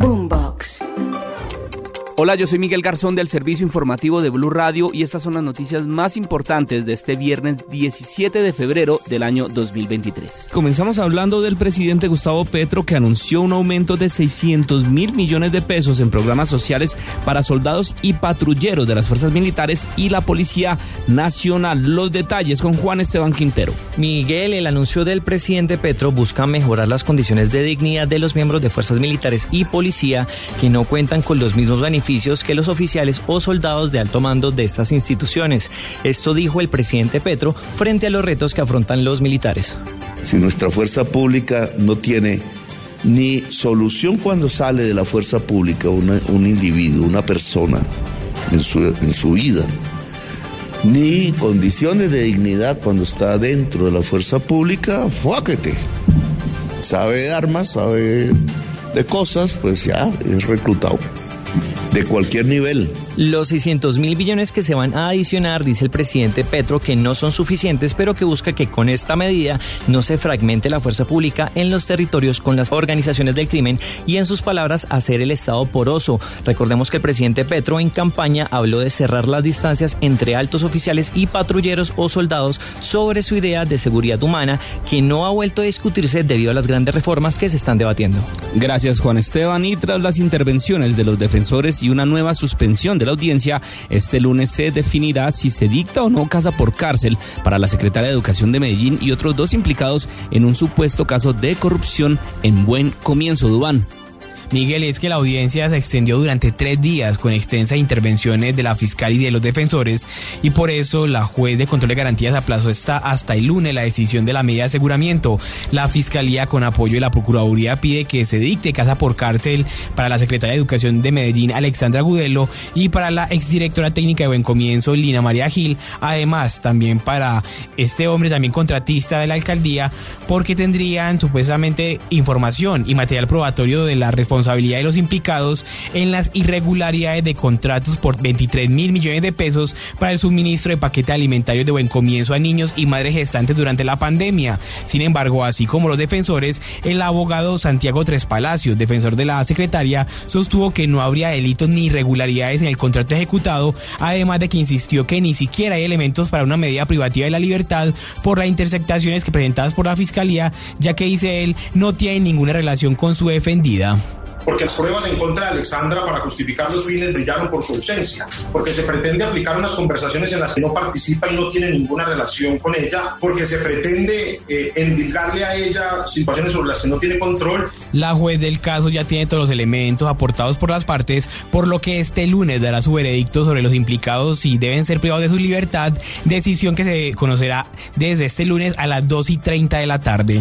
Boombox. Hola, yo soy Miguel Garzón del Servicio Informativo de Blue Radio y estas son las noticias más importantes de este viernes 17 de febrero del año 2023. Comenzamos hablando del presidente Gustavo Petro que anunció un aumento de 600 mil millones de pesos en programas sociales para soldados y patrulleros de las fuerzas militares y la Policía Nacional. Los detalles con Juan Esteban Quintero. Miguel, el anuncio del presidente Petro busca mejorar las condiciones de dignidad de los miembros de fuerzas militares y policía que no cuentan con los mismos beneficios que los oficiales o soldados de alto mando de estas instituciones. Esto dijo el presidente Petro frente a los retos que afrontan los militares. Si nuestra fuerza pública no tiene ni solución cuando sale de la fuerza pública un individuo, una persona en su, en su vida, ni condiciones de dignidad cuando está dentro de la fuerza pública, fuáquete. Sabe de armas, sabe de cosas, pues ya es reclutado de cualquier nivel. Los 600 mil billones que se van a adicionar, dice el presidente Petro, que no son suficientes, pero que busca que con esta medida no se fragmente la fuerza pública en los territorios con las organizaciones del crimen y, en sus palabras, hacer el Estado poroso. Recordemos que el presidente Petro en campaña habló de cerrar las distancias entre altos oficiales y patrulleros o soldados sobre su idea de seguridad humana, que no ha vuelto a discutirse debido a las grandes reformas que se están debatiendo. Gracias, Juan Esteban. Y tras las intervenciones de los defensores y una nueva suspensión de la audiencia, este lunes se definirá si se dicta o no casa por cárcel para la secretaria de Educación de Medellín y otros dos implicados en un supuesto caso de corrupción en buen comienzo, Dubán. Miguel, es que la audiencia se extendió durante tres días con extensas intervenciones de la fiscal y de los defensores y por eso la juez de control de garantías aplazó esta hasta el lunes la decisión de la medida de aseguramiento. La fiscalía con apoyo de la Procuraduría pide que se dicte casa por cárcel para la secretaria de Educación de Medellín, Alexandra Gudelo, y para la exdirectora técnica de Buen Comienzo, Lina María Gil. Además, también para este hombre, también contratista de la alcaldía, porque tendrían supuestamente información y material probatorio de la responsabilidad responsabilidad de los implicados en las irregularidades de contratos por 23 mil millones de pesos para el suministro de paquetes alimentarios de buen comienzo a niños y madres gestantes durante la pandemia. Sin embargo, así como los defensores, el abogado Santiago Tres Palacios, defensor de la secretaria, sostuvo que no habría delitos ni irregularidades en el contrato ejecutado, además de que insistió que ni siquiera hay elementos para una medida privativa de la libertad por las interceptaciones que presentadas por la fiscalía, ya que dice él no tiene ninguna relación con su defendida porque las pruebas en contra de Alexandra para justificar los fines brillaron por su ausencia, porque se pretende aplicar unas conversaciones en las que no participa y no tiene ninguna relación con ella, porque se pretende eh, endilgarle a ella situaciones sobre las que no tiene control. La juez del caso ya tiene todos los elementos aportados por las partes, por lo que este lunes dará su veredicto sobre los implicados y deben ser privados de su libertad, decisión que se conocerá desde este lunes a las 2 y 30 de la tarde.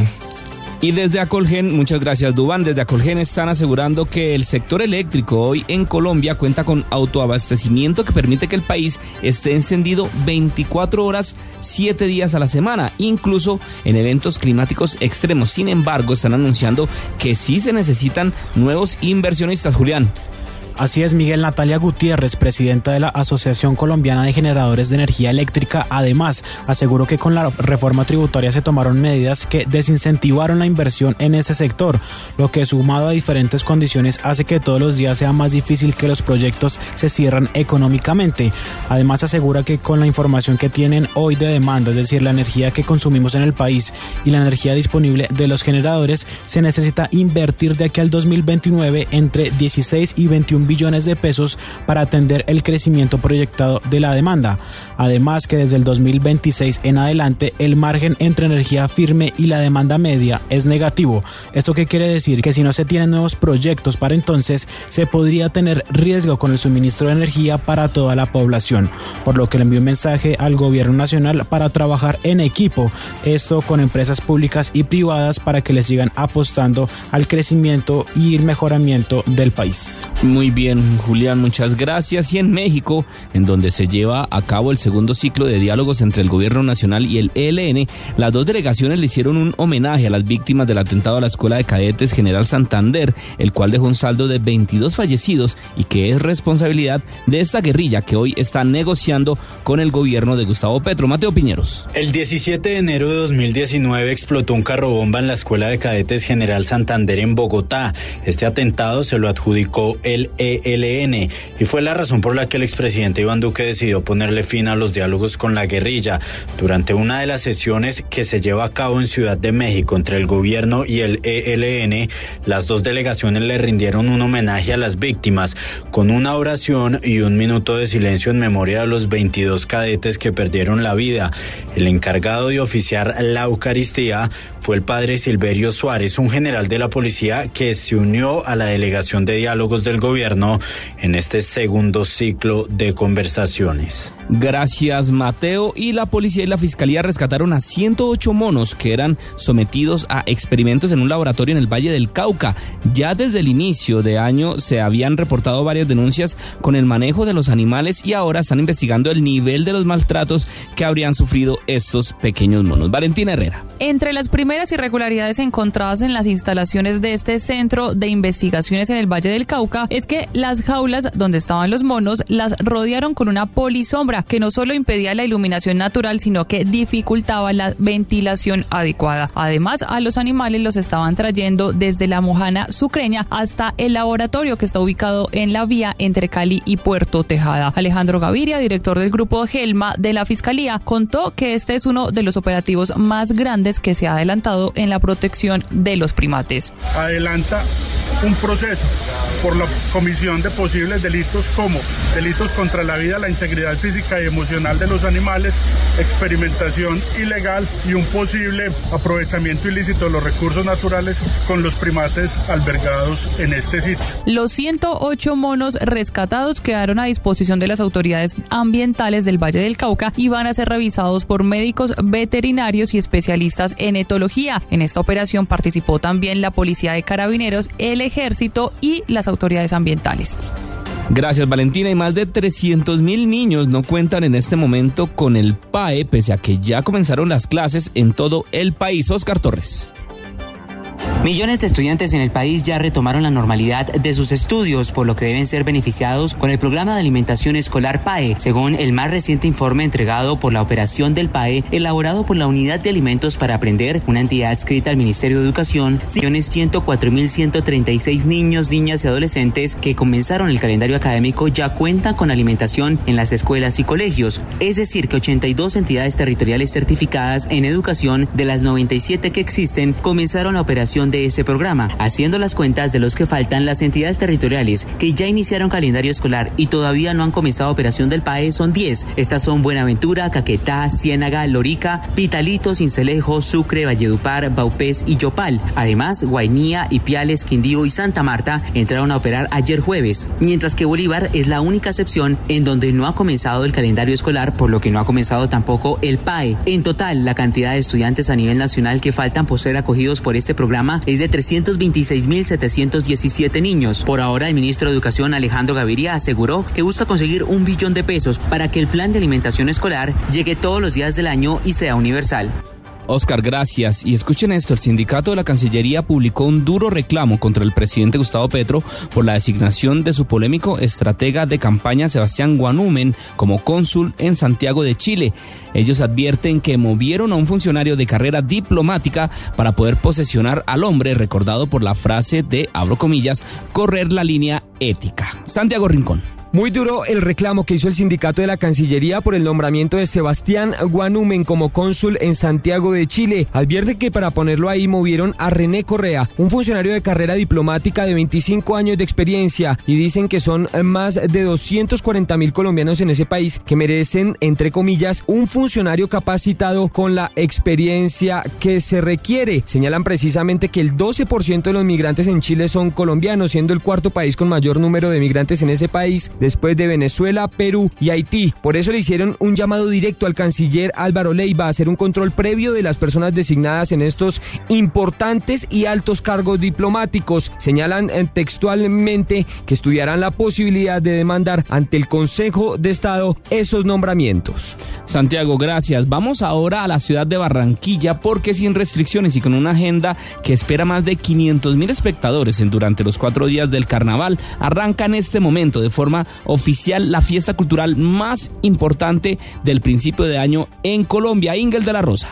Y desde Acolgen, muchas gracias Dubán, desde Acolgen están asegurando que el sector eléctrico hoy en Colombia cuenta con autoabastecimiento que permite que el país esté encendido 24 horas, 7 días a la semana, incluso en eventos climáticos extremos. Sin embargo, están anunciando que sí se necesitan nuevos inversionistas, Julián. Así es, Miguel Natalia Gutiérrez, presidenta de la Asociación Colombiana de Generadores de Energía Eléctrica, además aseguró que con la reforma tributaria se tomaron medidas que desincentivaron la inversión en ese sector, lo que sumado a diferentes condiciones hace que todos los días sea más difícil que los proyectos se cierran económicamente. Además asegura que con la información que tienen hoy de demanda, es decir, la energía que consumimos en el país y la energía disponible de los generadores, se necesita invertir de aquí al 2029 entre 16 y 21 billones de pesos para atender el crecimiento proyectado de la demanda. Además que desde el 2026 en adelante el margen entre energía firme y la demanda media es negativo. ¿Esto qué quiere decir? Que si no se tienen nuevos proyectos para entonces, se podría tener riesgo con el suministro de energía para toda la población, por lo que le envió un mensaje al gobierno nacional para trabajar en equipo, esto con empresas públicas y privadas para que le sigan apostando al crecimiento y el mejoramiento del país. Muy bien, Julián, muchas gracias. Y en México, en donde se lleva a cabo el segundo ciclo de diálogos entre el gobierno nacional y el ELN, las dos delegaciones le hicieron un homenaje a las víctimas del atentado a la Escuela de Cadetes General Santander, el cual dejó un saldo de 22 fallecidos y que es responsabilidad de esta guerrilla que hoy está negociando con el gobierno de Gustavo Petro. Mateo Piñeros. El 17 de enero de 2019 explotó un carro bomba en la Escuela de Cadetes General Santander en Bogotá. Este atentado se lo adjudicó el ELN y fue la razón por la que el expresidente Iván Duque decidió ponerle fin a los diálogos con la guerrilla. Durante una de las sesiones que se lleva a cabo en Ciudad de México entre el gobierno y el ELN, las dos delegaciones le rindieron un homenaje a las víctimas con una oración y un minuto de silencio en memoria de los 22 cadetes que perdieron la vida. El encargado de oficiar la Eucaristía fue el padre Silverio Suárez, un general de la policía que se unió a la delegación de diálogos del gobierno en este segundo ciclo de conversaciones. Gracias, Mateo. Y la policía y la fiscalía rescataron a 108 monos que eran sometidos a experimentos en un laboratorio en el Valle del Cauca. Ya desde el inicio de año se habían reportado varias denuncias con el manejo de los animales y ahora están investigando el nivel de los maltratos que habrían sufrido estos pequeños monos. Valentina Herrera. Entre las primeras irregularidades encontradas en las instalaciones de este centro de investigaciones en el Valle del Cauca es las jaulas donde estaban los monos las rodearon con una polisombra que no solo impedía la iluminación natural, sino que dificultaba la ventilación adecuada. Además, a los animales los estaban trayendo desde la Mojana Sucreña hasta el laboratorio que está ubicado en la vía entre Cali y Puerto Tejada. Alejandro Gaviria, director del grupo Gelma de la Fiscalía, contó que este es uno de los operativos más grandes que se ha adelantado en la protección de los primates. Adelanta un proceso por la comisión de posibles delitos como delitos contra la vida, la integridad física y emocional de los animales, experimentación ilegal y un posible aprovechamiento ilícito de los recursos naturales con los primates albergados en este sitio. Los 108 monos rescatados quedaron a disposición de las autoridades ambientales del Valle del Cauca y van a ser revisados por médicos veterinarios y especialistas en etología. En esta operación participó también la Policía de Carabineros, el Ejército y las autoridades ambientales. Gracias Valentina y más de 300 mil niños no cuentan en este momento con el PAE pese a que ya comenzaron las clases en todo el país. Oscar Torres. Millones de estudiantes en el país ya retomaron la normalidad de sus estudios, por lo que deben ser beneficiados con el programa de alimentación escolar PAE, según el más reciente informe entregado por la operación del PAE, elaborado por la Unidad de Alimentos para Aprender, una entidad adscrita al Ministerio de Educación, 104.136 niños, niñas y adolescentes que comenzaron el calendario académico ya cuentan con alimentación en las escuelas y colegios, es decir, que 82 entidades territoriales certificadas en educación de las 97 que existen comenzaron la operación de ese programa. Haciendo las cuentas de los que faltan, las entidades territoriales que ya iniciaron calendario escolar y todavía no han comenzado operación del PAE son 10. Estas son Buenaventura, Caquetá, Ciénaga, Lorica, Pitalito, Cincelejo, Sucre, Valledupar, Baupés y Yopal. Además, Guainía, Ipiales, Quindío y Santa Marta entraron a operar ayer jueves, mientras que Bolívar es la única excepción en donde no ha comenzado el calendario escolar, por lo que no ha comenzado tampoco el PAE. En total, la cantidad de estudiantes a nivel nacional que faltan por ser acogidos por este programa es de 326.717 niños. Por ahora, el ministro de Educación Alejandro Gaviria aseguró que busca conseguir un billón de pesos para que el plan de alimentación escolar llegue todos los días del año y sea universal. Oscar, gracias. Y escuchen esto, el sindicato de la Cancillería publicó un duro reclamo contra el presidente Gustavo Petro por la designación de su polémico estratega de campaña Sebastián Guanumen como cónsul en Santiago de Chile. Ellos advierten que movieron a un funcionario de carrera diplomática para poder posesionar al hombre recordado por la frase de, abro comillas, correr la línea ética. Santiago Rincón. Muy duro el reclamo que hizo el sindicato de la Cancillería por el nombramiento de Sebastián Guanumen como cónsul en Santiago de Chile. Advierte que para ponerlo ahí movieron a René Correa, un funcionario de carrera diplomática de 25 años de experiencia, y dicen que son más de 240 mil colombianos en ese país que merecen, entre comillas, un funcionario capacitado con la experiencia que se requiere. Señalan precisamente que el 12% de los migrantes en Chile son colombianos, siendo el cuarto país con mayor número de migrantes en ese país después de Venezuela, Perú y Haití. Por eso le hicieron un llamado directo al canciller Álvaro Leiva a hacer un control previo de las personas designadas en estos importantes y altos cargos diplomáticos. Señalan eh, textualmente que estudiarán la posibilidad de demandar ante el Consejo de Estado esos nombramientos. Santiago, gracias. Vamos ahora a la ciudad de Barranquilla porque sin restricciones y con una agenda que espera más de 500 mil espectadores en, durante los cuatro días del carnaval, arranca en este momento de forma oficial la fiesta cultural más importante del principio de año en Colombia, Ingel de la Rosa.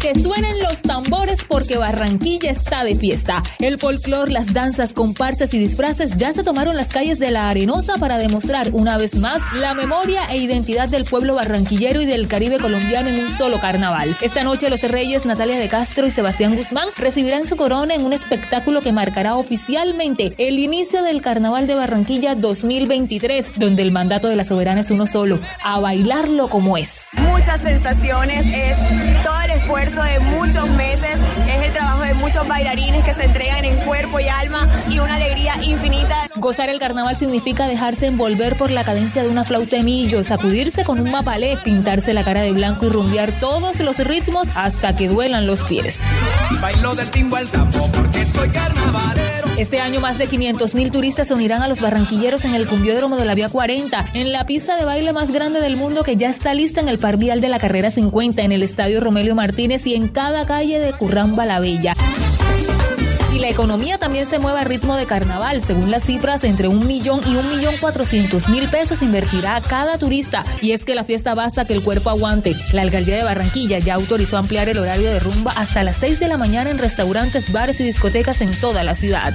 Que suenen los tambores porque Barranquilla está de fiesta. El folclor, las danzas, comparsas y disfraces ya se tomaron las calles de la Arenosa para demostrar una vez más la memoria e identidad del pueblo barranquillero y del Caribe colombiano en un solo carnaval. Esta noche los reyes Natalia de Castro y Sebastián Guzmán recibirán su corona en un espectáculo que marcará oficialmente el inicio del Carnaval de Barranquilla 2023, donde el mandato de la soberana es uno solo, a bailarlo como es. Muchas sensaciones, es todo el esfuerzo de muchos meses, es el trabajo de muchos bailarines que se entregan en cuerpo y alma y una alegría infinita. Gozar el carnaval significa dejarse envolver por la cadencia de una flauta de millo, sacudirse con un mapalé, pintarse la cara de blanco y rumbear todos los ritmos hasta que duelan los pies. Bailo del timbo al tambo porque soy carnavalero. Este año más de 500 mil turistas se unirán a los barranquilleros en el cumbiódromo de la Vía 40, en la pista de baile más grande del mundo que ya está lista en el par vial de la carrera 50, en el estadio Romelio Martínez y en cada calle de Curramba la Bella. Y la economía también se mueve a ritmo de carnaval. Según las cifras, entre un millón y un millón cuatrocientos mil pesos invertirá cada turista. Y es que la fiesta basta que el cuerpo aguante. La alcaldía de Barranquilla ya autorizó ampliar el horario de rumba hasta las 6 de la mañana en restaurantes, bares y discotecas en toda la ciudad.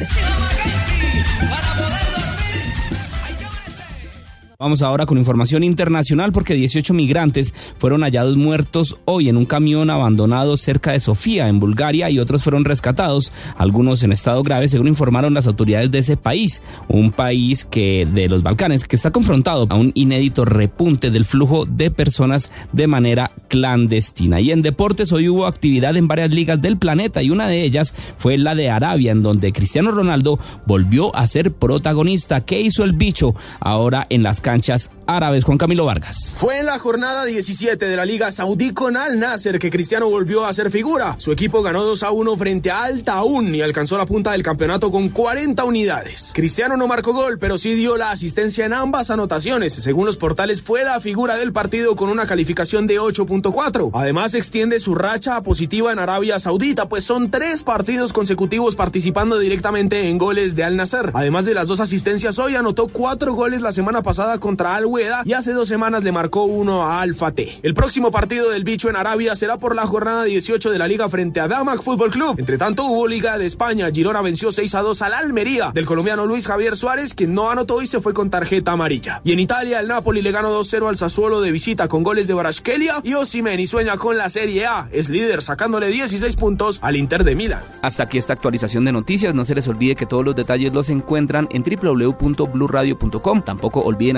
Vamos ahora con información internacional porque 18 migrantes fueron hallados muertos hoy en un camión abandonado cerca de Sofía, en Bulgaria, y otros fueron rescatados, algunos en estado grave, según informaron las autoridades de ese país, un país que de los Balcanes que está confrontado a un inédito repunte del flujo de personas de manera clandestina. Y en deportes hoy hubo actividad en varias ligas del planeta y una de ellas fue la de Arabia, en donde Cristiano Ronaldo volvió a ser protagonista. ¿Qué hizo el bicho ahora en las canchas árabes. Juan Camilo Vargas. Fue en la jornada 17 de la Liga Saudí con Al Nasser que Cristiano volvió a ser figura. Su equipo ganó 2 a 1 frente a Al Taun y alcanzó la punta del campeonato con 40 unidades. Cristiano no marcó gol, pero sí dio la asistencia en ambas anotaciones. Según los portales, fue la figura del partido con una calificación de 8.4. Además, extiende su racha positiva en Arabia Saudita, pues son tres partidos consecutivos participando directamente en goles de Al Nasser. Además de las dos asistencias, hoy anotó cuatro goles la semana pasada contra Al Hueda y hace dos semanas le marcó uno a Al Fateh. El próximo partido del bicho en Arabia será por la jornada 18 de la liga frente a Damac Fútbol Club. Entre tanto, hubo Liga de España. Girona venció 6 a 2 al Almería del colombiano Luis Javier Suárez, quien no anotó y se fue con tarjeta amarilla. Y en Italia, el Napoli le ganó 2-0 al Sassuolo de visita con goles de Baraskelia y Osimhen sueña con la Serie A. Es líder sacándole 16 puntos al Inter de Milán. Hasta aquí esta actualización de noticias. No se les olvide que todos los detalles los encuentran en www.bluradio.com. Tampoco olviden